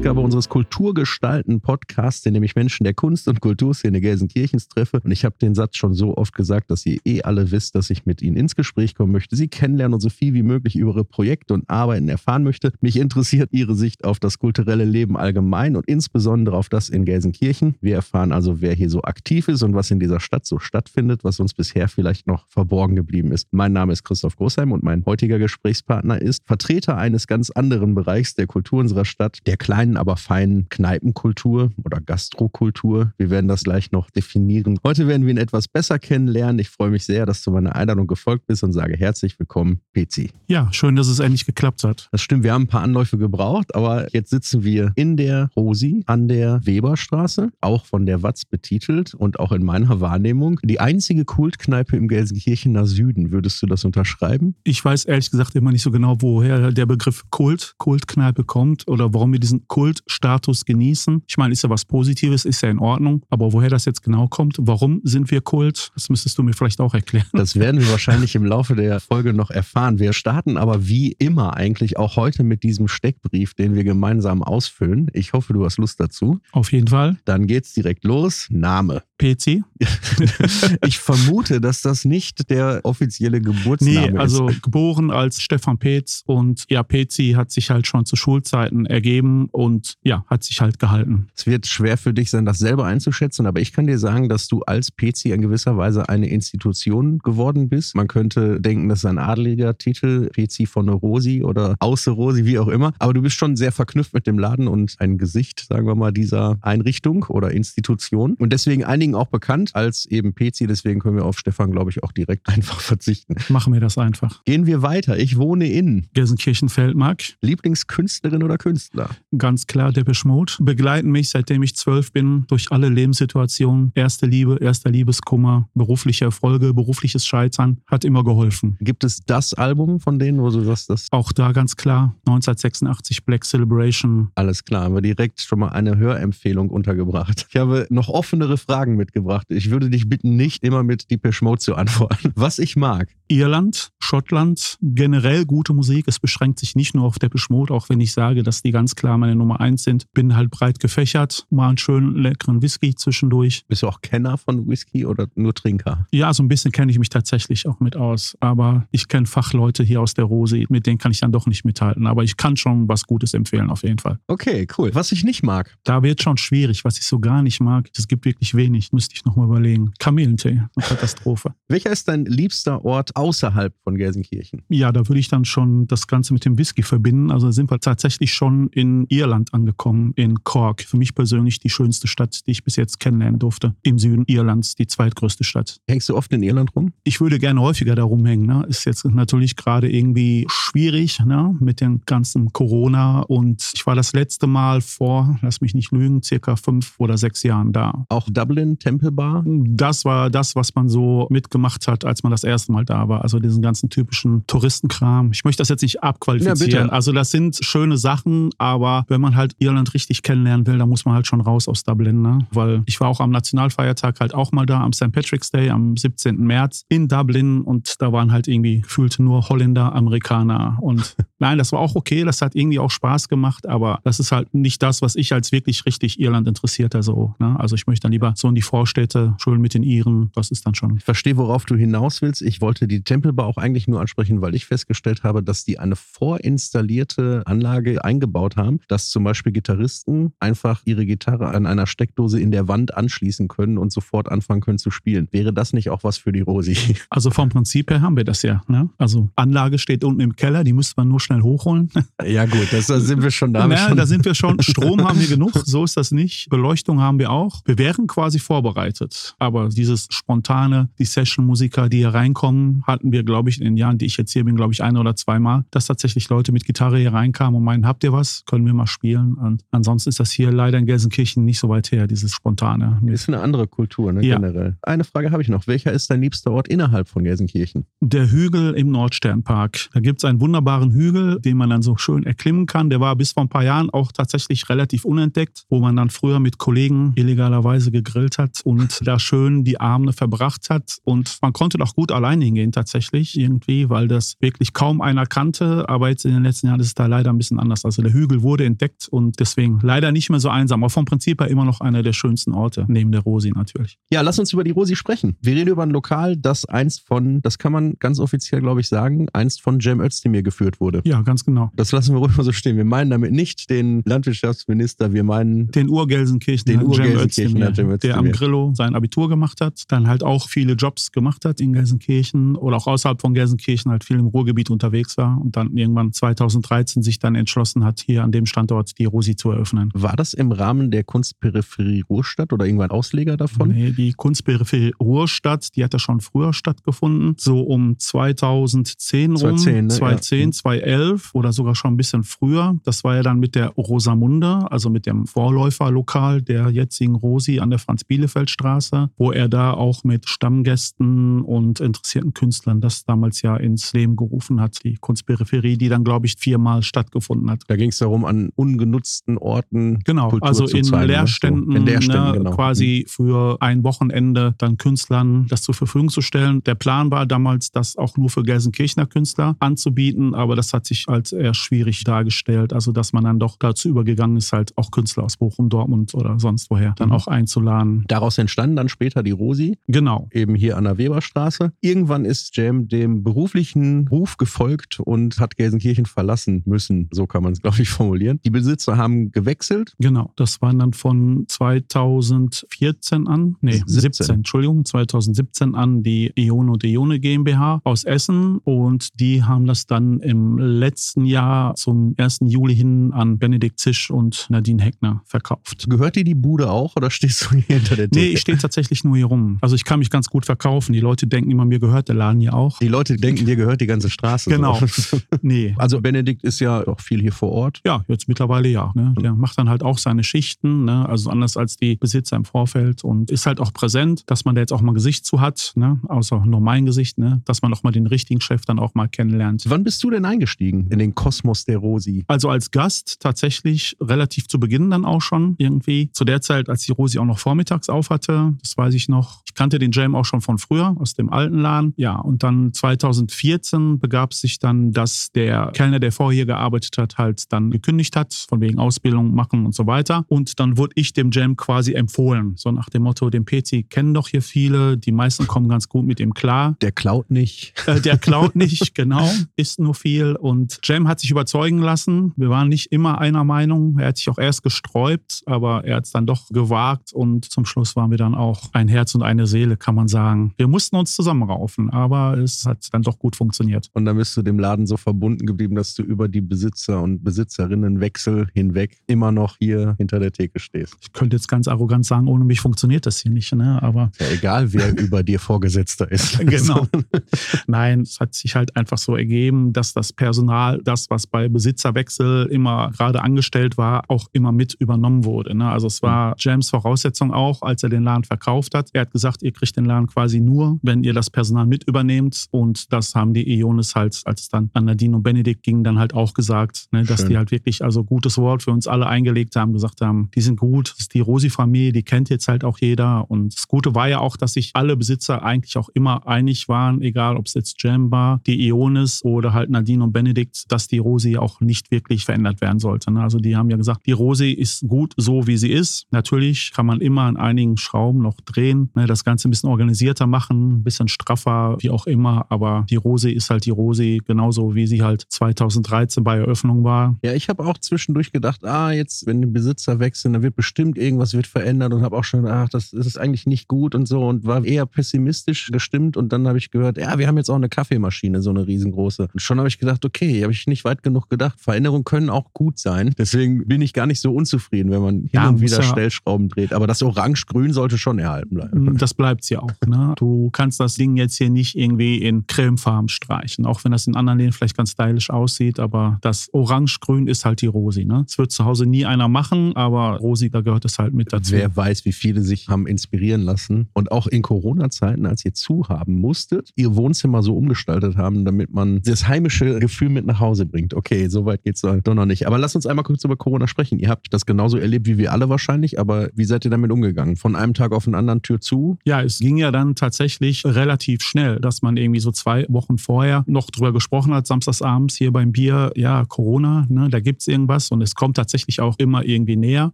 Ausgabe unseres Kulturgestalten-Podcasts, in dem ich Menschen der Kunst- und Kulturszene Gelsenkirchens treffe. Und ich habe den Satz schon so oft gesagt, dass ihr eh alle wisst, dass ich mit ihnen ins Gespräch kommen möchte, sie kennenlernen und so viel wie möglich über ihre Projekte und Arbeiten erfahren möchte. Mich interessiert ihre Sicht auf das kulturelle Leben allgemein und insbesondere auf das in Gelsenkirchen. Wir erfahren also, wer hier so aktiv ist und was in dieser Stadt so stattfindet, was uns bisher vielleicht noch verborgen geblieben ist. Mein Name ist Christoph Großheim und mein heutiger Gesprächspartner ist Vertreter eines ganz anderen Bereichs der Kultur unserer Stadt, der kleinen, aber feinen Kneipenkultur oder Gastrokultur. Wir werden das gleich noch definieren. Heute werden wir ihn etwas besser kennenlernen. Ich freue mich sehr, dass du meiner Einladung gefolgt bist und sage herzlich willkommen, PC. Ja, schön, dass es endlich geklappt hat. Das stimmt, wir haben ein paar Anläufe gebraucht, aber jetzt sitzen wir in der Rosi an der Weberstraße, auch von der Watz betitelt und auch in meiner Wahrnehmung die einzige Kultkneipe im Gelsenkirchener Süden. Würdest du das unterschreiben? Ich weiß ehrlich gesagt immer nicht so genau, woher der Begriff Kult, Kultkneipe kommt oder warum wir diesen Kultstatus genießen. Ich meine, ist ja was Positives, ist ja in Ordnung, aber woher das jetzt genau kommt, warum sind wir Kult, das müsstest du mir vielleicht auch erklären. Das werden wir wahrscheinlich im Laufe der Folge noch erfahren. Wir starten aber wie immer eigentlich auch heute mit diesem Steckbrief, den wir gemeinsam ausfüllen. Ich hoffe, du hast Lust dazu. Auf jeden Fall. Dann geht's direkt los. Name. PC. ich vermute, dass das nicht der offizielle Geburtsname nee, also ist. geboren als Stefan Petz und ja, PC hat sich halt schon zu Schulzeiten ergeben und ja, hat sich halt gehalten. Es wird schwer für dich sein, das selber einzuschätzen, aber ich kann dir sagen, dass du als PC in gewisser Weise eine Institution geworden bist. Man könnte denken, das ist ein adeliger Titel, PC von Rosi oder Außer Rosi, wie auch immer. Aber du bist schon sehr verknüpft mit dem Laden und ein Gesicht, sagen wir mal, dieser Einrichtung oder Institution. Und deswegen einigen auch bekannt als eben PC. Deswegen können wir auf Stefan, glaube ich, auch direkt einfach verzichten. Machen wir das einfach. Gehen wir weiter. Ich wohne in Gelsenkirchen-Feldmark. Lieblingskünstlerin oder Künstler? Ganz klar Depeche Mode. Begleiten mich, seitdem ich zwölf bin, durch alle Lebenssituationen. Erste Liebe, erster Liebeskummer, berufliche Erfolge, berufliches Scheitern. Hat immer geholfen. Gibt es das Album von denen, wo du sagst, das? Auch da ganz klar. 1986 Black Celebration. Alles klar. Haben wir direkt schon mal eine Hörempfehlung untergebracht. Ich habe noch offenere Fragen mitgebracht. Ich würde dich bitten, nicht immer mit Depeche Mode zu antworten. Was ich mag. Irland, Schottland, generell gute Musik. Es beschränkt sich nicht nur auf Depeche Mode, auch wenn ich sage, dass die ganz klar meine Nummer eins sind. Bin halt breit gefächert, mal einen schönen leckeren Whisky zwischendurch. Bist du auch Kenner von Whisky oder nur Trinker? Ja, so ein bisschen kenne ich mich tatsächlich auch mit aus. Aber ich kenne Fachleute hier aus der Rose, mit denen kann ich dann doch nicht mithalten. Aber ich kann schon was Gutes empfehlen, auf jeden Fall. Okay, cool. Was ich nicht mag? Da wird schon schwierig. Was ich so gar nicht mag, es gibt wirklich wenig. Müsste ich nochmal überlegen. Kamelentee, eine Katastrophe. Welcher ist dein liebster Ort außerhalb von Gelsenkirchen? Ja, da würde ich dann schon das Ganze mit dem Whisky verbinden. Also sind wir tatsächlich schon in Irland angekommen, in Cork. Für mich persönlich die schönste Stadt, die ich bis jetzt kennenlernen durfte. Im Süden Irlands, die zweitgrößte Stadt. Hängst du oft in Irland rum? Ich würde gerne häufiger da rumhängen. Ne? Ist jetzt natürlich gerade irgendwie schwierig ne? mit dem ganzen Corona. Und ich war das letzte Mal vor, lass mich nicht lügen, circa fünf oder sechs Jahren da. Auch Dublin, Temple Bar? Das war das, was man so mitgemacht hat, als man das erste Mal da war. Also diesen ganzen typischen Touristenkram. Ich möchte das jetzt nicht abqualifizieren. Ja, also das sind schöne Sachen, aber wenn man halt Irland richtig kennenlernen will, dann muss man halt schon raus aus Dublin. Ne? Weil ich war auch am Nationalfeiertag halt auch mal da, am St. Patrick's Day, am 17. März in Dublin und da waren halt irgendwie gefühlt nur Holländer, Amerikaner und nein, das war auch okay, das hat irgendwie auch Spaß gemacht, aber das ist halt nicht das, was ich als wirklich richtig Irland interessiert. Also, ne? also ich möchte dann lieber so in die Vorstädte, schön mit den Iren, das ist dann schon. Ich verstehe, worauf du hinaus willst. Ich wollte die Tempelbar auch eigentlich nur ansprechen, weil ich festgestellt habe, dass die eine vorinstallierte Anlage eingebaut haben, dass zum Beispiel Gitarristen einfach ihre Gitarre an einer Steckdose in der Wand anschließen können und sofort anfangen können zu spielen. Wäre das nicht auch was für die Rosi? Also vom Prinzip her haben wir das ja. Ne? Also Anlage steht unten im Keller, die müsste man nur schnell hochholen. Ja gut, das, da sind wir schon da. Ja, schon. da sind wir schon. Strom haben wir genug, so ist das nicht. Beleuchtung haben wir auch. Wir wären quasi vorbereitet. Aber dieses spontane, die Session-Musiker, die hier reinkommen, hatten wir, glaube ich, in den Jahren, die ich jetzt hier bin, glaube ich, ein oder zweimal, dass tatsächlich Leute mit Gitarre hier reinkamen und meinen, habt ihr was? Können wir mal spielen? Und ansonsten ist das hier leider in Gelsenkirchen nicht so weit her, dieses spontane. Ist eine andere Kultur, ne, ja. generell. Eine Frage habe ich noch. Welcher ist dein liebster Ort innerhalb von Gelsenkirchen? Der Hügel im Nordsternpark. Da gibt es einen wunderbaren Hügel, den man dann so schön erklimmen kann. Der war bis vor ein paar Jahren auch tatsächlich relativ unentdeckt, wo man dann früher mit Kollegen illegalerweise gegrillt hat und da schön die Abende verbracht hat. Und man konnte doch gut allein hingehen tatsächlich irgendwie, weil das wirklich kaum einer kannte. Aber jetzt in den letzten Jahren ist es da leider ein bisschen anders. Also der Hügel wurde entdeckt und deswegen leider nicht mehr so einsam. Aber vom Prinzip her immer noch einer der schönsten Orte, neben der Rosi natürlich. Ja, lass uns über die Rosi sprechen. Wir reden über ein Lokal, das einst von, das kann man ganz offiziell, glaube ich, sagen, einst von Cem Özdemir geführt wurde. Ja, ganz genau. Das lassen wir ruhig mal so stehen. Wir meinen damit nicht den Landwirtschaftsminister, wir meinen den Urgelsenkirchen, den Urgelsenkirchen, Özdemir, der am Grillo sein Abitur gemacht hat, dann halt auch viele Jobs gemacht hat in Gelsenkirchen oder auch außerhalb von Gelsenkirchen halt viel im Ruhrgebiet unterwegs war und dann irgendwann 2013 sich dann entschlossen hat, hier an dem Standort die Rosi zu eröffnen. War das im Rahmen der Kunstperipherie Ruhrstadt oder irgendwann Ausleger davon? Nee, die Kunstperipherie Ruhrstadt, die hat ja schon früher stattgefunden, so um 2010 rum, 2010, ne? 2010 ja. 2011 oder sogar schon ein bisschen früher. Das war ja dann mit der Rosamunde, also mit dem Vorläuferlokal der jetzigen Rosi an der Franz-Bielefeld-Straße, wo er da auch mit Stammgästen und interessierten Künstlern das damals ja ins Leben gerufen hat. Die Kunstperipherie, die dann, glaube ich, viermal stattgefunden hat. Da ging es darum, an ungenutzten Orten genau, Kultur also in zeigen, Leerständen, in Leerständen ne, genau. quasi mhm. für ein Wochenende dann Künstlern das zur Verfügung zu stellen. Der Plan war damals, das auch nur für Gelsenkirchener Künstler anzubieten, aber das hat sich als eher schwierig dargestellt. Also dass man dann doch dazu übergegangen ist, halt auch Künstler aus Bochum, Dortmund oder sonst woher dann mhm. auch einzuladen. Daraus entstanden dann später die Rosi. Genau. Eben hier an der Weberstraße. Irgendwann ist Jam dem beruflichen Ruf gefolgt und hat Gelsenkirchen verlassen müssen. So kann man es, glaube ich, formulieren. Die Besitzer haben gewechselt. Genau. Das waren dann von 2014 an, nee, 17, 17 Entschuldigung, 2017 an die Iono de Ione GmbH aus Essen und die haben das dann im letzten Jahr zum 1. Juli hin an Benedikt Zisch und Nadine Heckner verkauft. Gehört dir die Bude auch oder stehst du hier hinter der Theke? Nee, ich stehe tatsächlich nur hier rum. Also ich kann mich ganz gut verkaufen. Die Leute denken immer, mir gehört der Laden hier auch. Die Leute denken, dir gehört die ganze Straße. Genau. So. nee. Also Benedikt ist ja auch viel hier vor Ort. Ja, jetzt mittlerweile ja. Ne? Der macht dann halt auch seine Schichten, ne? also anders als die Besitzer im Vorfeld und ist halt auch präsent, dass man da jetzt auch mal Gesicht zu hat, ne? außer nur mein Gesicht, ne? dass man auch mal den richtigen Chef dann auch mal kennenlernt. Wann bist du denn eingestiegen in den Kosmos der Rosi? Also als Gast tatsächlich relativ zu Beginn dann auch schon irgendwie. Zu der Zeit, als die Rosi auch noch vormittags auf hatte, das weiß ich noch. Ich kannte den Jam auch schon von früher, aus dem alten Laden. Ja, und dann 2014 begab sich dann, dass der Kellner, der vorher hier gearbeitet hat, halt dann gekündigt hat, von wegen Ausbildung machen und so weiter. Und dann wurde ich dem Jam quasi empfohlen. So nach dem Motto, den PC kennen doch hier viele, die meisten kommen ganz gut mit ihm klar. Der klaut nicht. Äh, der klaut nicht, genau, ist nur viel. Und Jam hat sich überzeugen lassen. Wir waren nicht immer einer Meinung. Er hat sich auch erst gesträubt, aber er hat es dann doch gewagt und zum Schluss waren wir dann auch ein Herz und eine Seele, kann man sagen. Wir mussten uns zusammenraufen, aber es hat dann doch gut funktioniert. Und dann bist du dem Laden so verbunden geblieben, dass du über die Besitzer und Besitzerinnenwechsel hinweg immer noch hier hinter der Theke stehst. Ich könnte jetzt ganz arrogant sagen, ohne mich funktioniert das hier nicht, ne? aber. Ja, egal, wer über dir Vorgesetzter ist. genau. Nein, es hat sich halt einfach so ergeben, dass das Personal, das, was bei Besitzerwechsel immer gerade angestellt war, auch immer mit übernommen wurde. Ne? Also es war Jams Voraussetzung auch, als er den Laden verkauft hat. Er hat gesagt, ihr kriegt den Laden quasi nur, wenn ihr das Personal mit übernehmt. Und das haben die Ionis halt, als es dann an Nadine und Benedikt ging, dann halt auch gesagt, ne? dass die halt wirklich also gutes Wort für uns alle eingelegt haben, gesagt haben, die sind gut, das ist die Rosi-Familie, die kennt jetzt halt auch jeder. Und das Gute war ja auch, dass sich alle Besitzer eigentlich auch immer einig waren, egal ob es jetzt Jam war, die Ionis oder halt Nadine und Benedikt, dass die Rosi auch nicht wirklich verändert werden sollte. Ne? Also die haben ja gesagt, die Rosi ist gut so, wie sie ist. Natürlich kann man immer an einigen Schrauben noch drehen, ne? das Ganze ein bisschen organisierter machen, ein bisschen straffer, wie auch immer. Aber die Rosi ist halt die Rosi, genauso wie sie halt 2013 bei Eröffnung war. Ja, ich habe auch zwischendurch gedacht, ah, jetzt, wenn die Besitzer wechseln, dann wird bestimmt irgendwas wird verändert und habe auch schon, ach, das ist eigentlich nicht gut und so und war eher pessimistisch gestimmt und dann habe ich gehört, ja, wir haben jetzt auch eine Kaffeemaschine, so eine riesengroße. Und schon habe ich gedacht, okay, habe ich nicht weit genug gedacht. Veränderungen können auch gut sein. Deswegen bin ich gar nicht so unzufrieden, wenn man ja, hin und wieder ja, Stellschrauben dreht. Aber das Orange-Grün sollte schon erhalten bleiben. Mm, das bleibt ja auch. Ne? Du kannst das Ding jetzt hier nicht irgendwie in Cremefarben streichen, auch wenn das in anderen Läden vielleicht ganz stylisch aussieht. Aber das Orange-Grün ist halt die Rosi. Ne? Das wird zu Hause nie einer machen, aber Rosi, da gehört es halt mit dazu. Wer weiß, wie viele sich haben inspirieren lassen und auch in Corona-Zeiten, als ihr zu haben musstet, ihr Wohnzimmer so umgestaltet haben, damit man das heimische Gefühl mit nach Hause bringt. Okay, so weit geht es doch noch nicht. Aber lass uns einmal kurz über Corona sprechen. Ihr habt das genauso erlebt wie wir alle wahrscheinlich, aber wie seid ihr damit umgegangen? gegangen? Von einem Tag auf den anderen Tür zu? Ja, es ging ja dann tatsächlich relativ schnell, dass man irgendwie so zwei Wochen vorher noch drüber gesprochen hat, samstagsabends hier beim Bier, ja, Corona, ne, da gibt es irgendwas und es kommt tatsächlich auch immer irgendwie näher,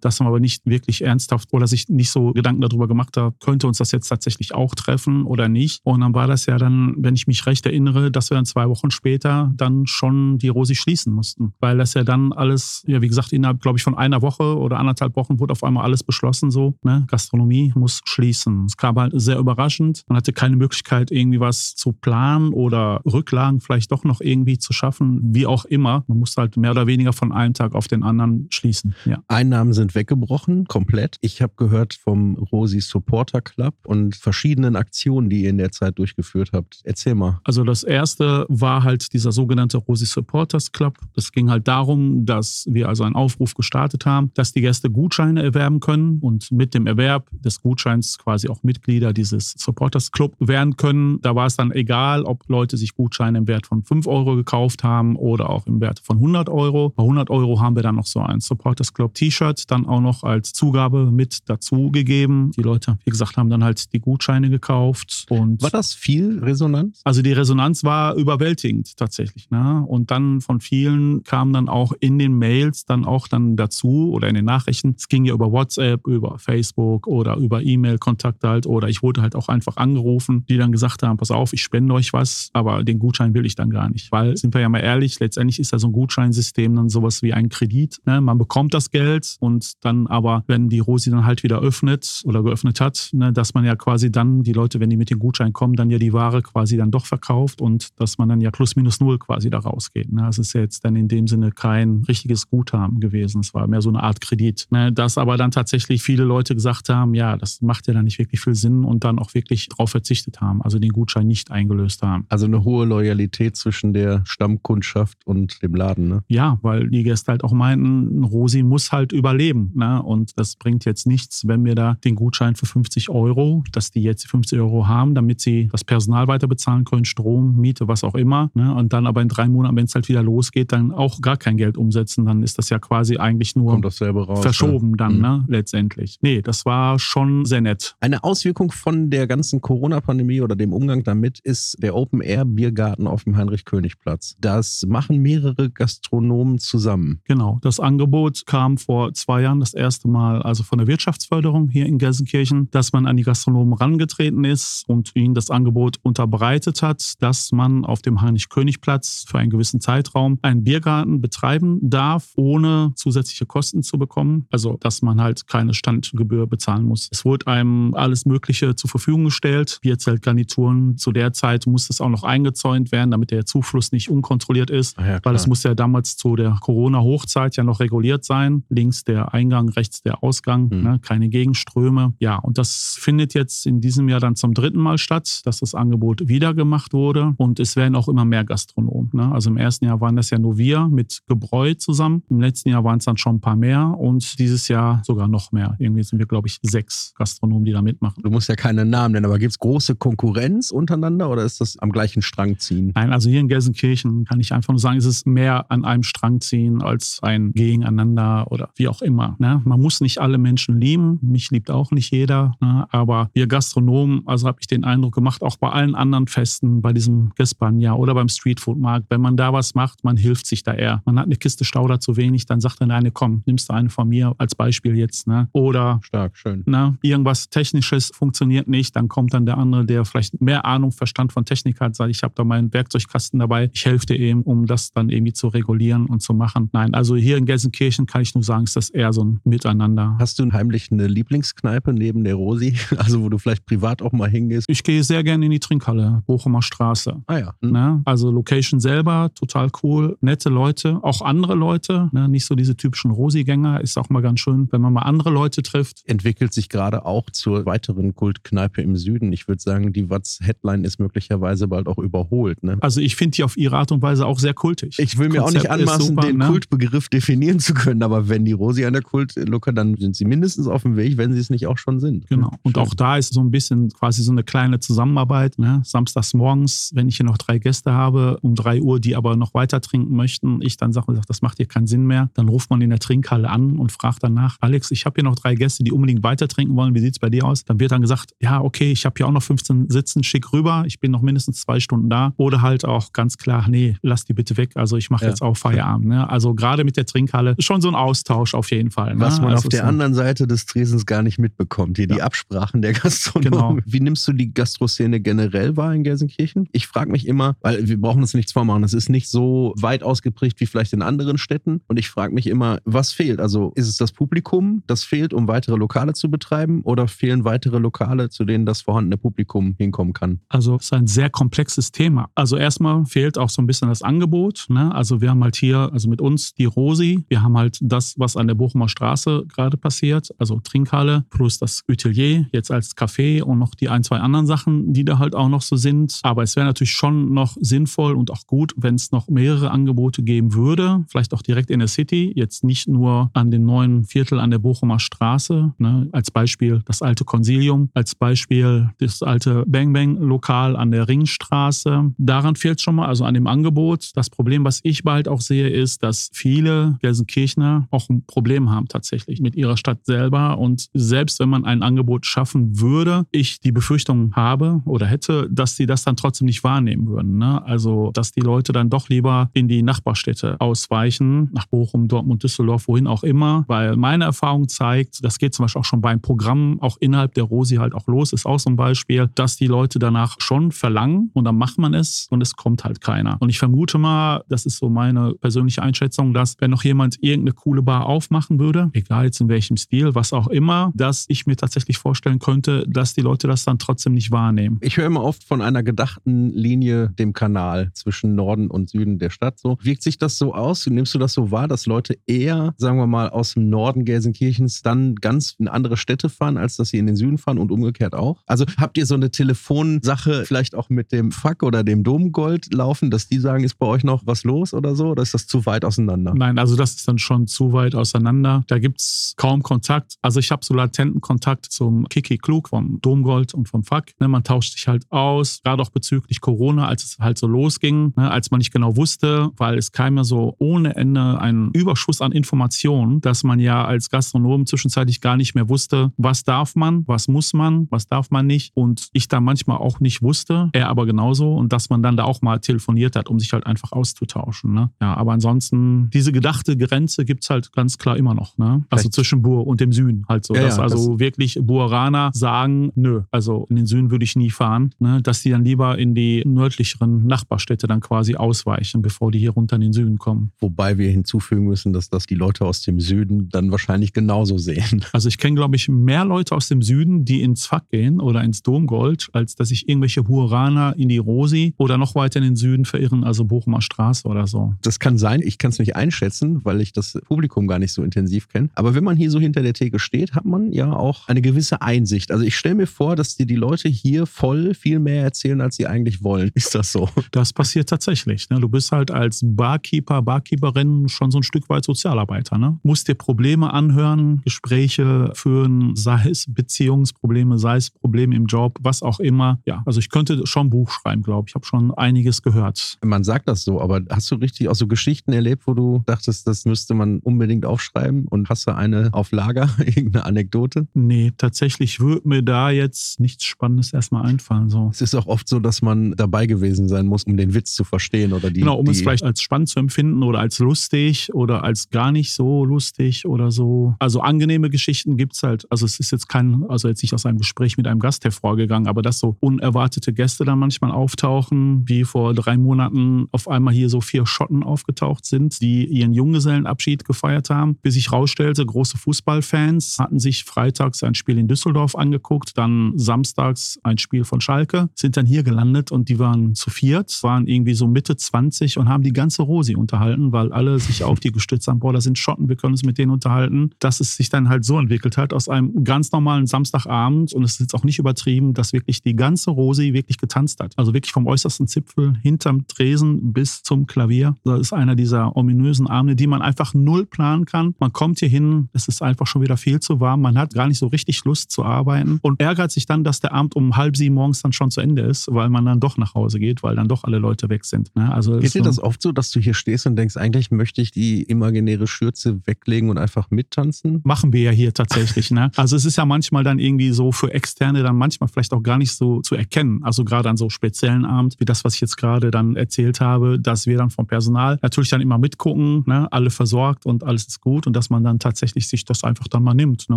dass man aber nicht wirklich ernsthaft oder sich nicht so Gedanken darüber gemacht hat, könnte uns das jetzt tatsächlich auch treffen oder nicht. Und dann war das ja dann, wenn ich mich recht erinnere, dass wir dann zwei Wochen später dann schon die Rosi schließen mussten, weil das ja dann alles, ja, wie gesagt, innerhalb, glaube ich, von einer Woche oder anderthalb Wochen wurde auf einmal alles beschlossen, so, ne, Gastronomie muss schließen. Es kam halt sehr überraschend. Man hatte keine Möglichkeit, irgendwie was zu planen oder Rücklagen vielleicht doch noch irgendwie zu schaffen, wie auch immer. Man musste halt mehr oder weniger von einem Tag auf den anderen schließen. Ja. Einnahmen sind weggebrochen, komplett. Ich habe gehört vom Rosi Supporter Club und verschiedenen Aktionen, die ihr in der Zeit durchgeführt habt. Erzähl mal. Also das erste war halt dieser sogenannte Rosi Supporters Club. Das ging halt darum, dass wir also einen Aufruf gestartet haben, dass die Gäste Gutscheine erwerben können und mit dem Erwerb des Gutscheins quasi auch Mitglieder dieses Supporters Club werden können. Da war es dann egal, ob Leute sich Gutscheine im Wert von 5 Euro gekauft haben oder auch im Wert von 100 Euro. Bei 100 Euro haben wir dann noch so ein Supporters Club T-Shirt dann auch noch als Zugabe mit dazu gegeben. Die Leute, wie gesagt, haben dann halt die Gutscheine gekauft. Und war das viel Resonanz? Also die Resonanz war überwältigend tatsächlich. Ne? Und dann von vielen kam dann auch in den Mails dann auch dann dazu oder in den Nachrichten. Es ging ja über WhatsApp, über Facebook oder über E-Mail-Kontakte halt oder ich wurde halt auch einfach angerufen, die dann gesagt haben, pass auf, ich spende euch was, aber den Gutschein will ich dann gar nicht. Weil, sind wir ja mal ehrlich, letztendlich ist ja so ein Gutscheinsystem dann sowas wie ein Kredit. Ne? Man bekommt das Geld und dann aber, wenn die Rosi dann halt wieder öffnet oder geöffnet hat, ne, dass man ja quasi dann die Leute, wenn die mit dem Gutschein kommen, dann ja die Ware quasi dann doch verkauft und dass man dann ja plus minus null quasi da rausgeht. Ne? Das ist ja jetzt dann in dem Sinne kein richtiges Guthaben gewesen. Es war mehr so eine Art Kredit. Ne? Dass aber dann tatsächlich viele Leute gesagt haben, ja, das macht ja dann nicht wirklich viel Sinn und dann auch wirklich darauf verzichtet haben, also den Gutschein nicht eingelöst haben. Also eine hohe Loyalität zwischen der Stammkundschaft und dem Laden, ne? Ja, weil die Gäste halt auch meinten, Rosi muss halt überleben. Ne? Und das bringt jetzt nichts, wenn wir da den Gutschein für 50 Euro, dass die jetzt 50 Euro haben, damit sie das Personal weiter bezahlen können, Strom, Miete, was auch immer. Ne? Und dann aber in drei Monaten, wenn es halt wieder losgeht, dann auch gar kein Geld umsetzen. Dann ist das ja quasi eigentlich nur raus, verschoben ja. dann, mhm. ne? letztendlich. Nee, das war schon sehr nett. Eine Auswirkung von der ganzen Corona-Pandemie oder dem Umgang damit ist der Open-Air-Biergarten auf dem Heinrich-König-Platz. Das machen mehrere Gastronomen zusammen. Genau, das Angebot kam vor zwei Jahren das erste Mal, also von der Wirtschaftsförderung hier in Gelsenkirchen, dass man an die Gastronomen rangetreten ist und ihnen das Angebot unterbreitet hat, dass man auf dem Heinrich-König-Platz für einen gewissen Zeitraum einen Biergarten betreiben darf, ohne zusätzliche Kosten zu bekommen. Also, dass man halt keine Standgebühr bezahlen muss. Es wurde einem alles Mögliche zur Verfügung gestellt. Bierzeltgarnituren. Zu der Zeit musste es auch noch eingezäunt werden, damit der Zufluss nicht unkontrolliert ist. Ja, weil es muss ja damals zu der Corona-Hochzeit ja noch reguliert sein. Links der Eingang, rechts der Ausgang, mhm. ne, keine Gegenströme. Ja, und das findet jetzt in diesem Jahr dann zum dritten Mal statt, dass das Angebot wieder gemacht wurde. Und es werden auch immer mehr Gastronomen. Ne? Also im ersten Jahr waren das ja nur wir mit Gebräu zusammen. Im letzten Jahr waren es dann schon ein paar mehr und dieses Jahr sogar noch mehr. Irgendwie sind wir, glaube ich, sechs Gastronomen, die da mitmachen. Du musst ja keinen Namen nennen, aber gibt es große Konkurrenz untereinander oder ist das am gleichen Strang ziehen? Nein, also hier in Gelsenkirchen kann ich einfach nur sagen, ist es mehr an einem Strang ziehen als ein Gegeneinander oder wie auch immer. Ne? Man muss nicht alle Menschen lieben. Mich liebt auch nicht jeder. Ne? Aber wir Gastronomen, also habe ich den Eindruck gemacht, auch bei allen anderen Festen, bei diesem Gespania oder beim Streetfood-Markt, wenn man da was macht, man hilft sich da eher. Man hat eine Kiste Stauder zu wenig, dann sagt dann eine, komm, nimmst du eine von mir als Beispiel jetzt. Ne? Oder Stark, schön. Ne? irgendwas Technisches funktioniert nicht, dann kommt dann der andere, der vielleicht mehr Ahnung, Verstand von Technik hat, sagt, ich habe da meinen Werkzeugkasten dabei, ich helfe dir eben, um das dann irgendwie zu regulieren und zu machen. Nein, also hier in Gelsenkirchen kann ich nur sagen, ist das eher so ein Miteinander. Hast du heimlich eine Lieblingskneipe neben der Rosi? Also wo du vielleicht privat auch mal hingehst? Ich gehe sehr gerne in die Trinkhalle, Bochumer Straße. Ah ja. Hm. Ne? Also Location selber, total cool. Nette Leute, auch andere Leute. Ne? Nicht so diese typischen Rosi-Gänger. Ist auch mal ganz schön, wenn man mal andere Leute trifft. Entwickelt sich gerade auch zur weiteren Kultkneipe im Süden. Ich würde sagen, die Watz-Headline ist möglicherweise bald auch überholt. Ne? Also ich finde die auf ihre Art und Weise auch sehr kultig. Ich will mir Konzept auch nicht anmaßen, super, den ne? Kultbegriff definieren zu können, aber wenn die Rosi an der Kultlucke, dann sind sie mindestens auf dem Weg, wenn sie es nicht auch schon sind. Genau. Und Schön. auch da ist so ein bisschen quasi so eine kleine Zusammenarbeit. Ne? Samstags morgens, wenn ich hier noch drei Gäste habe, um drei Uhr, die aber noch weiter trinken möchten, ich dann sage, das macht hier keinen Sinn mehr, dann ruft man in der Trinkhalle an und fragt danach, Alex, ich habe hier noch drei Gäste, die unbedingt weiter trinken wollen, wie sieht es bei dir aus? Dann wird dann gesagt, ja, okay, ich habe hier auch noch 15 Sitzen, schick rüber, ich bin noch mindestens zwei Stunden da. Oder halt auch ganz klar, nee, lass die bitte weg. Also ich mache ja. jetzt auch Feierabend. Ne? Also gerade mit der Trinkhalle schon so ein Austausch auf jeden Fall. Ne? Was man also auf der so anderen Seite des Tresens gar nicht mitbekommt. Hier ja. die Absprachen der Gastronomen. Genau. Wie nimmst du die Gastroszene generell wahr in Gelsenkirchen? Ich frage mich immer, weil wir brauchen uns nichts vormachen, es ist nicht so weit ausgeprägt wie vielleicht in anderen Städten. Und ich frage mich immer, was fehlt? Also ist es das Publikum, das fehlt, um weitere Lokale zu betreiben? Oder fehlen weitere Lokale, zu denen das vorhandene Publikum hinkommen kann? Also es ist ein sehr komplexes Thema. Also erstmal fehlt auch so ein bisschen das Angebot. Ne? Also wir haben halt hier, also mit uns die Rosi, wir haben halt das, was an der Bochumer Straße gerade passiert, also Trinkhalle plus das Utelier, jetzt als Café und noch die ein, zwei anderen Sachen, die da halt auch noch so sind. Aber es wäre natürlich schon noch sinnvoll und auch gut, wenn es noch mehrere Angebote geben würde, vielleicht auch direkt in der City, jetzt nicht nur an den neuen Viertel an der Bochumer Straße, ne? als Beispiel das alte Consilium, als Beispiel das alte Bang Bang Lokal an der Ringstraße. Daran fehlt schon mal, also an dem Angebot. Das Problem, was ich bald auch sehe, ist, dass viele Gelsenkirchner auch ein Problem haben tatsächlich mit ihrer Stadt selber. Und selbst wenn man ein Angebot schaffen würde, ich die Befürchtung habe oder hätte, dass sie das dann trotzdem nicht wahrnehmen würden. Ne? Also, dass die Leute dann doch lieber in die Nachbarstädte ausweichen, nach Bochum, Dortmund, Düsseldorf, wohin auch immer. Weil meine Erfahrung zeigt, das geht zum Beispiel auch schon beim Programm, auch innerhalb der Rosi halt auch los, ist auch so ein Beispiel, dass die Leute danach schon verlangen und dann macht man es und es kommt halt keiner. Und ich vermute mal, das ist so meine persönliche Einschätzung, dass wenn noch jemand irgendeine coole Bar aufmachen würde, egal jetzt in welchem Stil, was auch immer, dass ich mir tatsächlich vorstellen könnte, dass die Leute das dann trotzdem nicht wahrnehmen. Ich höre immer oft von einer gedachten Linie, dem Kanal zwischen Norden und Süden der Stadt. So wirkt sich das so aus? Nimmst du das so wahr, dass Leute eher, sagen wir mal, aus dem Norden Gelsenkirchens dann ganz in andere Städte fahren, als dass sie in den Süden fahren und umgekehrt auch? Also habt ihr so eine Telefonsache vielleicht auch mit dem Fuck oder dem Domgold laufen, dass die sagen, ist bei euch noch was los oder so? Oder ist das zu weit auseinander? Nein, also das ist dann schon zu weit auseinander. Da gibt es kaum Kontakt. Also ich habe so latenten Kontakt zum Kiki Klug vom Domgold und vom Fuck. Ne, man tauscht sich halt aus, gerade auch bezüglich Corona, als es halt so losging, ne, als man nicht genau wusste, weil es kam ja so ohne Ende ein Überschuss an Informationen, dass man ja als Gastronom zwischenzeitlich gar nicht mehr wusste, was darf man, was muss man, was darf man nicht. Und ich da manchmal auch nicht wusste, er aber genauso. Und dass man dann da auch mal telefoniert hat, um sich halt einfach auszutauschen. Ne? Ja, aber ansonsten, diese gedachte Grenze gibt es halt ganz klar immer noch. Ne? Also zwischen Bur und dem Süden halt so. Ja, dass ja, also das wirklich Bueraner sagen, nö, also in den Süden würde ich nie fahren. Ne? Dass die dann lieber in die nördlicheren Nachbarstädte dann quasi ausweichen, bevor die hier runter in den Süden kommen. Wobei wir hinzufügen müssen, dass das die Leute aus dem Süden dann wahrscheinlich genauso sehen. Also ich kenne, glaube ich, mehr Leute aus dem Süden, die ins Fack gehen oder ins Domgold, als dass ich irgendwelche Bueraner in die Rosi oder noch weiter in den Süden verirren, also Bochumer Straße oder so. Das kann sein, ich kann es nicht einschätzen, weil ich das Publikum gar nicht so intensiv kenne. Aber wenn man hier so hinter der Theke steht, hat man ja auch eine gewisse Einsicht. Also ich stelle mir vor, dass dir die Leute hier voll viel mehr erzählen, als sie eigentlich wollen. Ist das so? Das passiert tatsächlich. Ne? Du bist halt als Barkeeper, Barkeeperin schon so ein Stück weit Sozialarbeiter. Ne? Musst dir Probleme anhören, Gespräche führen, sei es Beziehungsprobleme, sei es Probleme im Job, was auch immer. Ja, also ich könnte schon ein Buch schreiben, glaube ich. Ich habe schon einiges gehört. Man sagt das so, aber hast du richtig auch so Geschichten erlebt, wo du dachtest, das müsste man unbedingt aufschreiben und hast du eine auf Lager, irgendeine Anekdote? Nee, tatsächlich würde mir da jetzt nichts Spannendes erstmal einfallen. So. Es ist auch oft so, dass man dabei gewesen sein muss, um den Witz zu verstehen oder die. Genau, um die es vielleicht als spannend zu empfinden oder als lustig oder als gar nicht so lustig oder so. Also angenehme Geschichten gibt es halt. Also es ist jetzt kein, also jetzt nicht aus einem Gespräch mit einem Gast hervorgegangen, aber dass so unerwartete Gäste dann manchmal auftauchen, wie vor drei Monaten auf einmal hier so vier Schotten aufgetaucht sind, die ihren Junggesellenabschied gefeiert haben, bis ich rausstellte, große Fußballfans hatten sich freitags ein Spiel in Düsseldorf angeguckt, dann samstags ein Spiel von Schalke, sind dann hier gelandet und die waren zu viert, waren irgendwie so Mitte 20 und haben die ganze Rosi unterhalten, weil alle sich auf die gestützt haben, boah, da sind Schotten, wir können uns mit denen unterhalten, dass es sich dann halt so entwickelt hat aus einem ganz normalen Samstagabend und es ist jetzt auch nicht übertrieben, dass wirklich die ganze Rosi wirklich getanzt hat. Also wirklich vom äußersten Zipfel hinterm Tresen bis zum Klavier. Das ist einer dieser ominösen Abende, die man einfach null planen kann. Man kommt hier hin, es ist einfach schon wieder viel zu warm, man hat gar nicht so richtig Lust zu arbeiten und ärgert sich dann, dass der Abend um halb sieben morgens dann schon zu Ende ist, weil man dann doch nach Hause geht, weil dann doch alle Leute weg sind. Ne? Also Geht dir das oft so, dass du hier stehst und denkst, eigentlich möchte ich die imaginäre Schürze weglegen und einfach mittanzen? Machen wir ja hier tatsächlich. tatsächlich. Ne? Also es ist ja manchmal dann irgendwie so für Externe dann manchmal vielleicht auch gar nicht so zu erkennen. Also gerade an so speziellen Abend, wie das, was ich jetzt gerade dann erzählt habe, dass wir dann vom Personal natürlich dann immer mitgucken, ne? alle versorgt und alles ist gut und dass man dann tatsächlich sich das einfach dann mal nimmt ne?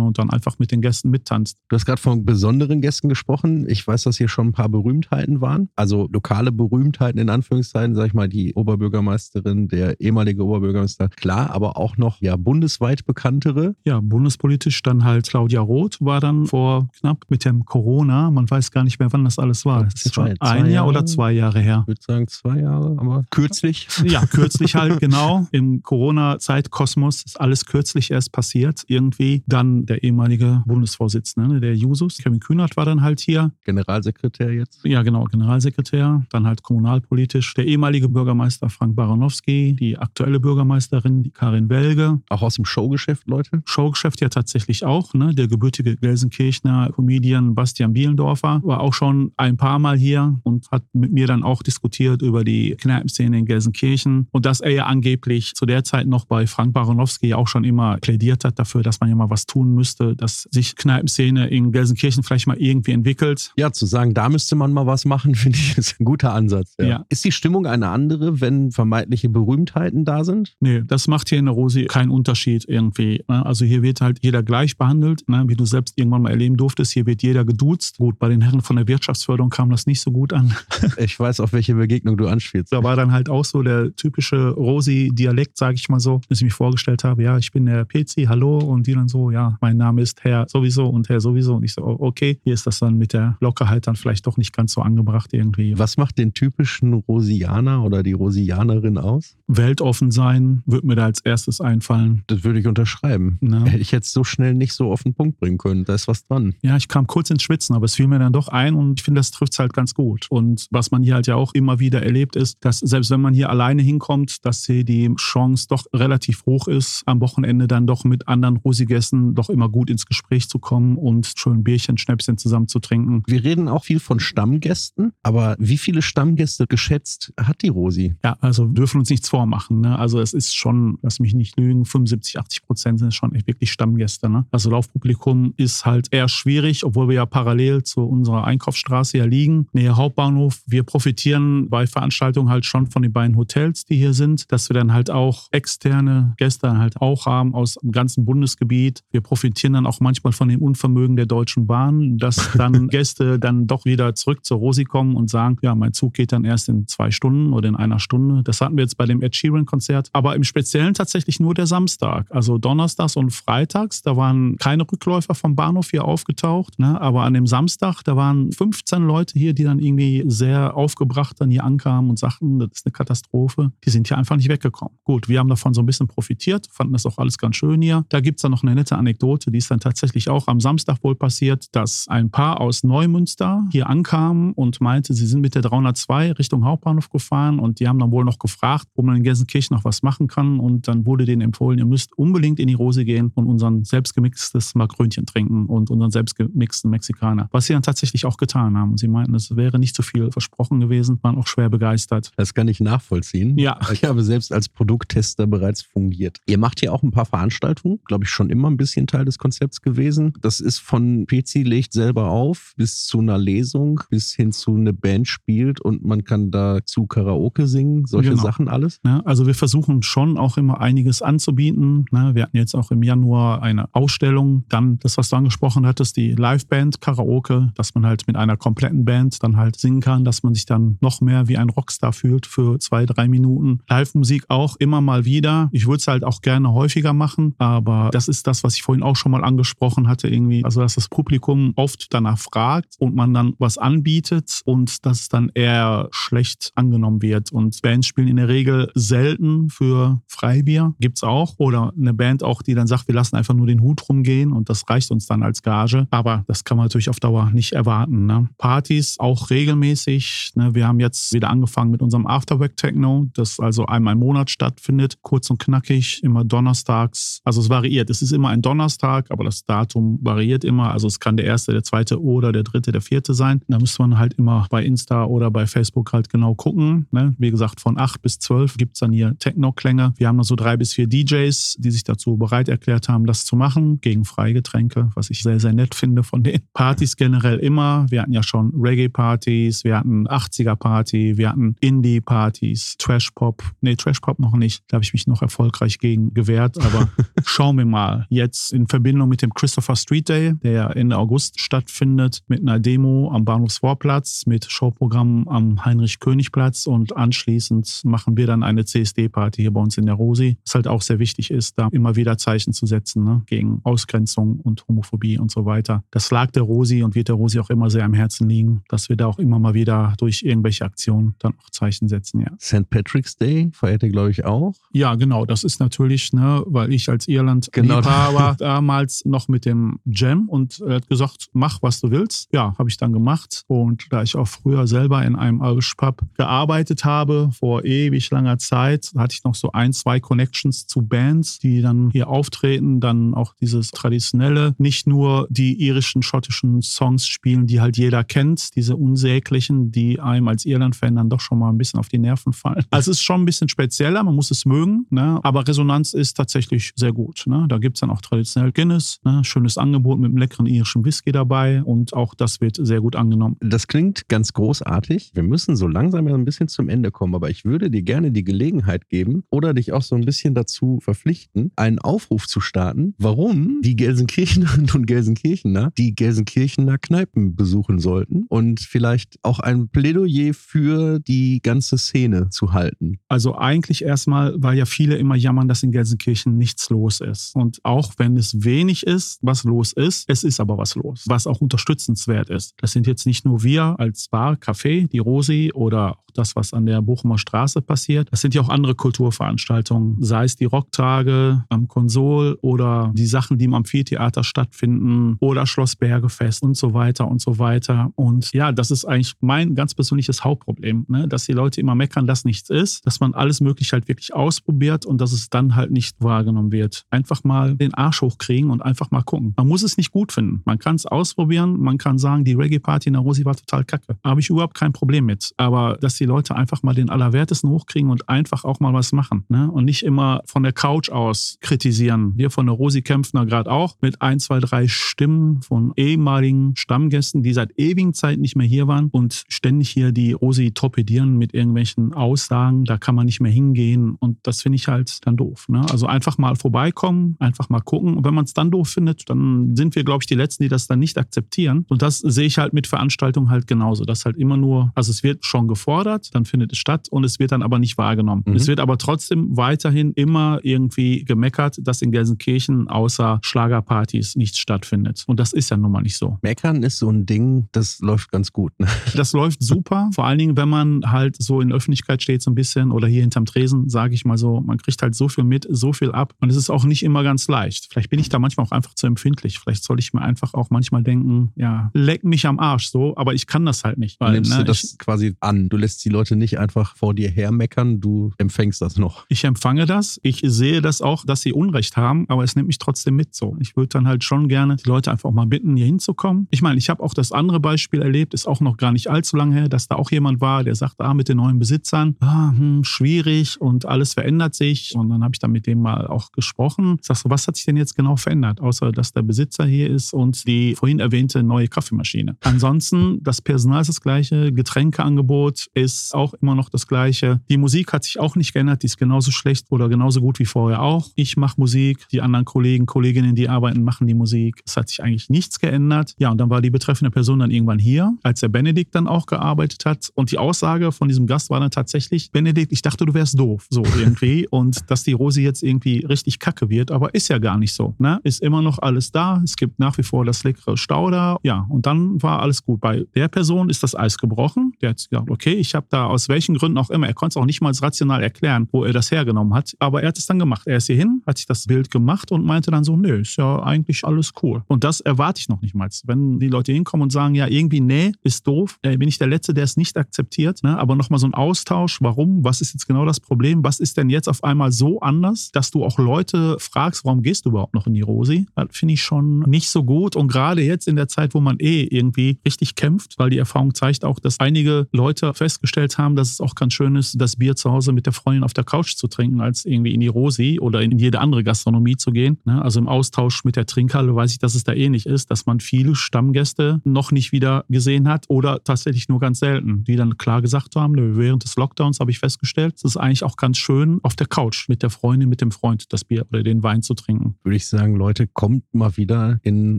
und dann einfach mit den Gästen mittanzt. Du hast gerade von besonderen Gästen gesprochen. Ich weiß, dass hier schon ein paar Berühmtheiten waren. Also lokale Berühmtheiten in Anführungszeichen, sag ich mal, die Oberbürgermeisterin, der ehemalige Oberbürgermeister, klar, aber auch noch ja bundesweit bekanntere. Ja, bundespolitisch dann halt Claudia Roth war dann vor knapp mit dem Corona, man weiß gar nicht mehr, wann das alles war. Das ist schon ein Jahr Jahre, oder zwei Jahre her. Ich würde sagen zwei Jahre, aber kürzlich. Ja, kürzlich halt, genau. Im Corona-Zeitkosmos ist alles kürzlich erst passiert. Irgendwie dann der ehemalige Bundesvorsitzende, ne, der Jusus, Kevin Kühnert war dann halt hier. Generalsekretär jetzt? Ja, genau, Generalsekretär. Dann halt kommunalpolitisch der ehemalige Bürgermeister Frank Baranowski, die aktuelle Bürgermeisterin, die Karin Welge. Auch aus dem Showgeschäft, Leute? Showgeschäft ja tatsächlich auch. Ne? Der gebürtige Gelsenkirchner Comedian Bastian Bielendorfer war auch schon ein paar Mal hier und hat mit mir dann auch diskutiert über die Kneipenszene in Gelsenkirchen und dass er ja angeblich zu der Zeit noch bei Frank Baranowski auch schon immer plädiert hat dafür, dass man ja mal was tun müsste, dass sich Kneipenszene in Gelsenkirchen vielleicht mal irgendwie entwickelt. Ja, zu sagen, da müsste man mal was machen, finde ich, ist ein guter Ansatz. Ja. ja. Ist die Stimmung eine andere, wenn vermeintliche Berühmtheiten da sind? Nee, das macht hier in der Rosi keinen Unterschied irgendwie. Ne? Also hier wird halt jeder gleich behandelt, ne? wie du selbst irgendwann mal erleben durftest. Hier wird jeder geduzt. Gut, bei den Herren von der Wirtschaftsförderung kam das nicht so gut an. ich weiß, auf welche Begegnung du anspielst. Da war dann halt auch so der typische Rosi-Dialekt, sage ich mal so, dass ich mich vorgestellt habe, ja, ich bin der PC, hallo. Und die dann so, ja, mein Name ist Herr sowieso und Herr sowieso. Und ich so, okay, hier ist das dann mit der Lockerheit dann vielleicht doch nicht ganz so angebracht irgendwie. Was macht den typischen Rosianer oder die Rosianerin aus? Weltoffen sein, würde mir da als erstes einfallen. Das würde ich unterschreiben. Ja. Hätte ich jetzt so schnell nicht so auf den Punkt bringen können. Da ist was dran. Ja, ich kam kurz ins Schwitzen, aber es fiel mir dann doch ein und ich finde, das trifft es halt ganz gut. Und was man hier halt ja auch immer wieder erlebt ist, dass selbst wenn man hier alleine hinkommt, dass hier die Chance doch relativ hoch ist, am Wochenende dann doch mit anderen Rosigästen doch immer gut ins Gespräch zu kommen und schön Bierchen, Schnäpschen zusammen zu trinken. Wir reden auch viel von Stammgästen, aber wie viele Stammgäste geschätzt hat die Rosi? Ja, also dürfen uns nichts vormachen. Ne? Also es ist schon, lass mich nicht lügen, 75, 80 Prozent sind schon wirklich Stammgäste. Ne? Also Laufpublikum ist halt eher schwierig, obwohl wir ja parallel zu unserer Einkaufsstraße ja liegen, Nähe Hauptbahnhof. Wir profitieren bei Veranstaltungen halt schon von den beiden Hotels, die hier sind, dass wir dann halt auch externe Gäste halt auch haben aus dem ganzen Bundesgebiet. Wir profitieren dann auch manchmal von dem Unvermögen der Deutschen Bahn, dass dann Gäste dann doch wieder zurück zur Rosi kommen und sagen, ja, mein Zug geht dann erst in zwei Stunden oder in einer Stunde. Das hatten wir jetzt bei dem Ed Sheeran-Konzert. Aber im Speziellen tatsächlich nur der Samstag. Also Donnerstags und Freitags, da waren keine Rückläufer vom Bahnhof hier aufgetaucht. Ne? Aber an dem Samstag, da waren 15 Leute hier, die dann irgendwie sehr aufgebracht dann hier ankamen und sagten, das ist eine Katastrophe. Die sind hier einfach nicht weggekommen. Gut, wir haben davon so ein bisschen profitiert, fanden das auch alles ganz schön hier. Da gibt es dann noch eine nette Anekdote, die ist dann tatsächlich auch am Samstag wohl passiert, dass ein Paar aus Neumünster hier ankam und meinte, sie sind mit der 302 Richtung Hauptbahnhof gefahren und die haben dann wohl noch gefragt, wo man in Gelsenkirchen noch was machen kann und dann wurde denen empfohlen, ihr müsst unbedingt in die Rose gehen und unseren selbstgemixtes Makrönchen trinken und unseren selbstgemixten Mexikaner. Was sie dann tatsächlich auch getan haben. Und sie meinten, es wäre nicht zu viel versprochen gewesen, waren auch schwer begeistert. Das kann ich nachvollziehen. Ja. Ich habe selbst als Produkttester bereits fungiert. Ihr macht hier auch ein paar Veranstaltungen, glaube ich, schon immer ein bisschen Teil des Konzepts gewesen. Das ist von PC legt selber auf bis zu einer Lesung, bis hin zu eine Band spielt und man kann dazu Karaoke singen, solche genau. Sachen alles. Ja, also wir versuchen schon auch immer einiges anzubieten. Ne? Wir hatten jetzt auch im Januar eine Ausstellung. Dann das, was du angesprochen hattest, die Liveband Karaoke, dass man halt mit einer kompletten Band dann halt singen kann, dass man sich dann noch mehr wie ein Rockstar fühlt für zwei, drei Minuten. Live-Musik auch immer mal wieder. Ich würde es halt auch gerne häufiger machen, aber das ist das, was ich vorhin auch schon mal angesprochen hatte, irgendwie. Also, dass das Publikum oft danach fragt und man dann was anbietet und das dann eher schlecht angenommen wird. Und Bands spielen in der Regel selten für Freibier. Gibt es auch. Oder eine Band auch, die dann sagt, wir lassen einfach nur den Hut rumgehen und das reicht uns dann als Gage. Aber das kann man natürlich auf Dauer nicht erwarten. Ne? Partys auch regelmäßig. Ne? Wir haben jetzt wieder angefangen mit unserem Afterwork Techno, das also einmal im Monat stattfindet. Kurz und knackig, immer donnerstags. Also es variiert. Es ist immer ein Donnerstag, aber das Datum variiert immer. Also es kann der erste, der zweite oder der dritte, der vierte sein. Da müsste man halt immer bei Insta oder bei Facebook halt genau gucken. Ne? Wie gesagt, von 8 bis 12 gibt es dann hier Techno-Klänge. Wir haben noch so drei bis vier DJs, die sich dazu bereit erklärt haben, das zu machen. gegen Freigetränke, was ich sehr, sehr nett finde von den Partys generell immer. Wir hatten ja schon Reggae-Partys, wir hatten 80er-Party, wir hatten Indie-Partys, Trash-Pop. Nee, Trash-Pop noch nicht. Da habe ich mich noch erfolgreich gegen gewehrt. Aber schauen wir mal. Jetzt in Verbindung mit dem Christopher Street Day, der Ende August stattfindet, mit einer Demo am Bahnhofsvorplatz, mit Showprogrammen am Heinrich-König-Platz und anschließend machen wir dann eine CSD-Party hier bei uns in der Rosi. Was halt auch sehr wichtig ist, da immer wieder Zeichen zu setzen ne? gegen Ausgrenzung und Homophobie und so weiter. Das lag der Rosi und wird der Rosi auch immer sehr am Herzen liegen, dass wir da auch immer mal wieder durch irgendwelche Aktionen dann auch Zeichen setzen. Ja. St. Patrick's Day feiert ihr, glaube ich, auch? Ja, genau. Das ist natürlich, ne, weil ich als Irland genau. war damals noch mit dem Jam und er hat gesagt, mach, was du willst. Ja, habe ich dann gemacht. Und da ich auch früher selber in einem Irish Pub gearbeitet habe, vor ewig langer Zeit, hatte ich noch so ein, zwei Connections zu Bands, die dann hier auftreten, dann auch dieses traditionelle, nicht nur die irischen, schottischen Songs spielen, die halt jeder kennt, diese unsäglichen, die einem als Irland-Fan dann doch schon mal ein bisschen auf die Nerven fallen. Also es ist schon ein bisschen spezieller, man muss es mögen, ne? aber Resonanz ist tatsächlich sehr gut. Ne? Da gibt es dann auch traditionell Guinness, ne? schönes Angebot mit einem leckeren irischen Whisky dabei und auch das wird sehr gut angenommen. Das klingt ganz großartig. Wir müssen so langsam ein bisschen zum Ende kommen, aber ich würde dir gerne die Gelegenheit geben oder dich auch so ein bisschen dazu verpflichten, einen Aufruf zu starten, warum die Gelsenkirchenerinnen und Gelsenkirchener die Gelsenkirchener Kneipen besuchen sollten und vielleicht auch ein Plädoyer für die ganze Szene zu halten. Also eigentlich erstmal, weil ja viele immer jammern, dass in Gelsenkirchen nichts los ist. Und auch wenn es wenig ist, was los ist, es ist aber was los, was auch unterstützenswert ist. Das sind jetzt nicht nur wir als Bar, Café, die Rosi oder auch das, was an der Bochumer Straße passiert. Das sind ja auch andere Kulturveranstaltungen, sei es die Rocktage am Konsol oder die Sachen, die im Amphitheater stattfinden oder Schloss Bergefest und so weiter und so weiter. Und ja, das ist eigentlich mein ganz persönliches Hauptproblem, ne? dass die Leute immer meckern, dass nichts ist, dass man alles Mögliche halt wirklich ausprobiert und dass es dann halt nicht wahrgenommen wird. Einfach mal den Arsch hochkriegen und einfach mal gucken. Man muss es nicht gut finden. Man kann es ausprobieren, man kann sagen, die Reggae-Party in der Rosi war total kacke. Habe ich überhaupt kein Problem mit. Aber dass die Leute einfach mal den Allerwertesten hochkriegen und einfach auch mal was machen. Ne? Und nicht immer von der Couch aus kritisieren. Wir von der Rosi kämpfen da gerade auch mit ein, zwei, drei Stimmen von ehemaligen Stammgästen, die seit ewigen Zeit nicht mehr hier waren und ständig hier die Rosi torpedieren mit irgendwelchen Aussagen. Da kann man nicht mehr hingehen. Und das finde ich halt dann doof. Ne? Also einfach mal vorbeikommen, einfach mal gucken. Und wenn man es dann doof findet, dann sind wir, glaube ich, die Letzten, die das dann nicht akzeptieren. Und das sehe ich halt mit Veranstaltungen halt genauso. Das halt immer nur, also es wird schon gefordert, dann findet es statt und es wird dann aber nicht wahrgenommen. Mhm. Es wird aber trotzdem weiterhin immer irgendwie gemeckert, dass in Gelsenkirchen außer Schlagerpartys nichts stattfindet. Und das ist ja nun mal nicht so. Meckern ist so ein Ding, das läuft ganz gut. Ne? Das läuft super. Vor allen Dingen, wenn man halt so in der Öffentlichkeit steht, so ein bisschen oder hier hinterm Tresen, sage ich mal so, man kriegt halt so viel mit, so viel ab. Und es ist auch nicht immer ganz leicht. Vielleicht bin ich da manchmal auch einfach zu empfindlich. Vielleicht soll ich mir einfach auch manchmal denken, ja, leck mich am Arsch so, aber ich kann das halt nicht. Weil, Nimmst ne, du das ich, quasi an? Du lässt die Leute nicht einfach vor dir hermeckern, du empfängst das noch. Ich empfange das. Ich sehe das auch, dass sie Unrecht haben, aber es nimmt mich trotzdem mit so. Ich würde dann halt schon gerne die Leute einfach mal bitten, hier hinzukommen. Ich meine, ich habe auch das andere Beispiel erlebt, ist auch noch gar nicht allzu lange her, dass da auch jemand war, der sagt, ah, mit den neuen Besitzern, ah, hm, schwierig und alles verändert sich. Und dann habe ich dann mit dem mal auch gesprochen. Ich sag so, was hat sich denn jetzt genau verändert, außer dass der Besitzer hier ist und die vorhin erwähnte neue Kaffeemaschine. Ansonsten, das Personal ist das gleiche, Getränkeangebot ist auch immer noch das gleiche. Die Musik hat sich auch nicht geändert, die ist genauso schlecht oder genauso gut wie vorher auch. Ich mache Musik, die anderen Kollegen, Kolleginnen, die arbeiten, machen die Musik. Es hat sich eigentlich nichts geändert. Ja, und dann war die betreffende Person dann irgendwann hier, als der Benedikt dann auch gearbeitet hat. Und die Aussage von diesem Gast war dann tatsächlich, Benedikt, ich dachte, du wärst doof, so irgendwie. und dass die Rosi jetzt irgendwie richtig kacke wird, aber ist ja gar nicht so. Ne? Ist immer noch alles da. Es gibt nach wie vor das leckere Stauder. Ja, und dann war alles gut. Bei der Person ist das Eis gebrochen. Der hat gesagt, okay, ich habe da aus welchen Gründen auch immer, er konnte es auch nicht mal rational erklären, wo er das hergenommen hat, aber er hat es dann gemacht. Er ist hier hin, hat sich das Bild gemacht und meinte dann so, nö, ist ja eigentlich alles cool. Und das erwarte ich noch nicht mal. Wenn die Leute hinkommen und sagen, ja, irgendwie, nee, ist doof, äh, bin ich der Letzte, der es nicht akzeptiert. Ne? Aber nochmal so ein Austausch, warum, was ist jetzt genau das Problem, was ist denn jetzt auf einmal so anders, dass du auch Leute fragst, warum gehst du überhaupt noch in die Rosi? Das finde ich schon nicht so gut. Und gerade jetzt in der Zeit, wo man eh irgendwie richtig kämpft, weil die Erfahrung zeigt auch, dass einige Leute festgestellt haben, dass es auch ganz schön ist, das Bier zu Hause mit der Freundin auf der Couch zu trinken, als irgendwie in die Rosi oder in jede andere Gastronomie zu gehen. Ne? Also im Austausch mit der Trinkhalle weiß ich, dass es da ähnlich ist, dass man viele Stammgäste noch nicht wieder gesehen hat oder tatsächlich nur ganz selten, die dann klar gesagt haben, während des Lockdowns habe ich festgestellt, es ist eigentlich auch ganz schön, auf der Couch mit der Freundin, mit dem Freund das Bier oder den Wein zu trinken. Würde ich sagen, Leute, kommt mal wieder in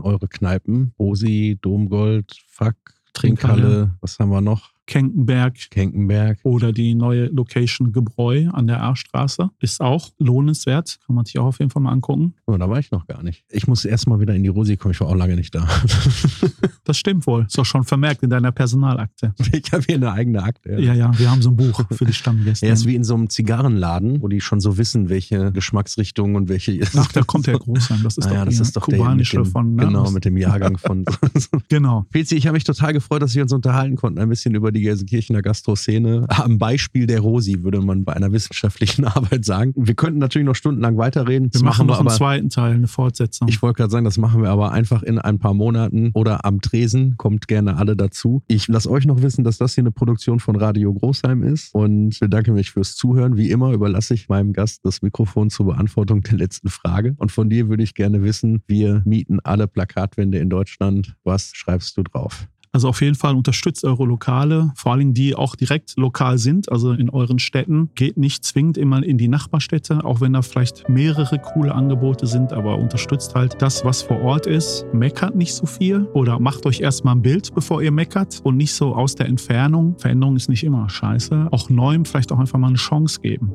eure Kneipen. Osi, Domgold, Fuck, Trinkhalle. was haben wir noch? Kenkenberg. Kenkenberg. Oder die neue Location Gebräu an der A-Straße. Ist auch lohnenswert. Kann man sich auch auf jeden Fall mal angucken. Oh, da war ich noch gar nicht. Ich muss erst mal wieder in die Rosi kommen. Ich war auch lange nicht da. das stimmt wohl. Ist auch schon vermerkt in deiner Personalakte. Ich habe hier eine eigene Akte. Ja. ja, ja. Wir haben so ein Buch für die Stammgäste. Er ist wie in so einem Zigarrenladen, wo die schon so wissen, welche Geschmacksrichtungen und welche. Ach, da kommt der Großheim. Das ist ah, doch, ja, das ist doch kubanische der dem, von. Ne? Genau, mit dem Jahrgang von. genau. Pezi, ich habe mich total gefreut, dass wir uns unterhalten konnten. Ein bisschen über die Gelsenkirchener Gastroszene. Am Beispiel der Rosi würde man bei einer wissenschaftlichen Arbeit sagen. Wir könnten natürlich noch stundenlang weiterreden. Wir das machen noch einen zweiten Teil, eine Fortsetzung. Ich wollte gerade sagen, das machen wir aber einfach in ein paar Monaten oder am Tresen. Kommt gerne alle dazu. Ich lasse euch noch wissen, dass das hier eine Produktion von Radio Großheim ist und bedanke mich fürs Zuhören. Wie immer überlasse ich meinem Gast das Mikrofon zur Beantwortung der letzten Frage. Und von dir würde ich gerne wissen, wir mieten alle Plakatwände in Deutschland. Was schreibst du drauf? Also auf jeden Fall unterstützt eure Lokale, vor allem die auch direkt lokal sind, also in euren Städten. Geht nicht zwingend immer in die Nachbarstädte, auch wenn da vielleicht mehrere coole Angebote sind, aber unterstützt halt das, was vor Ort ist. Meckert nicht so viel oder macht euch erstmal ein Bild, bevor ihr meckert und nicht so aus der Entfernung. Veränderung ist nicht immer scheiße. Auch Neuem vielleicht auch einfach mal eine Chance geben.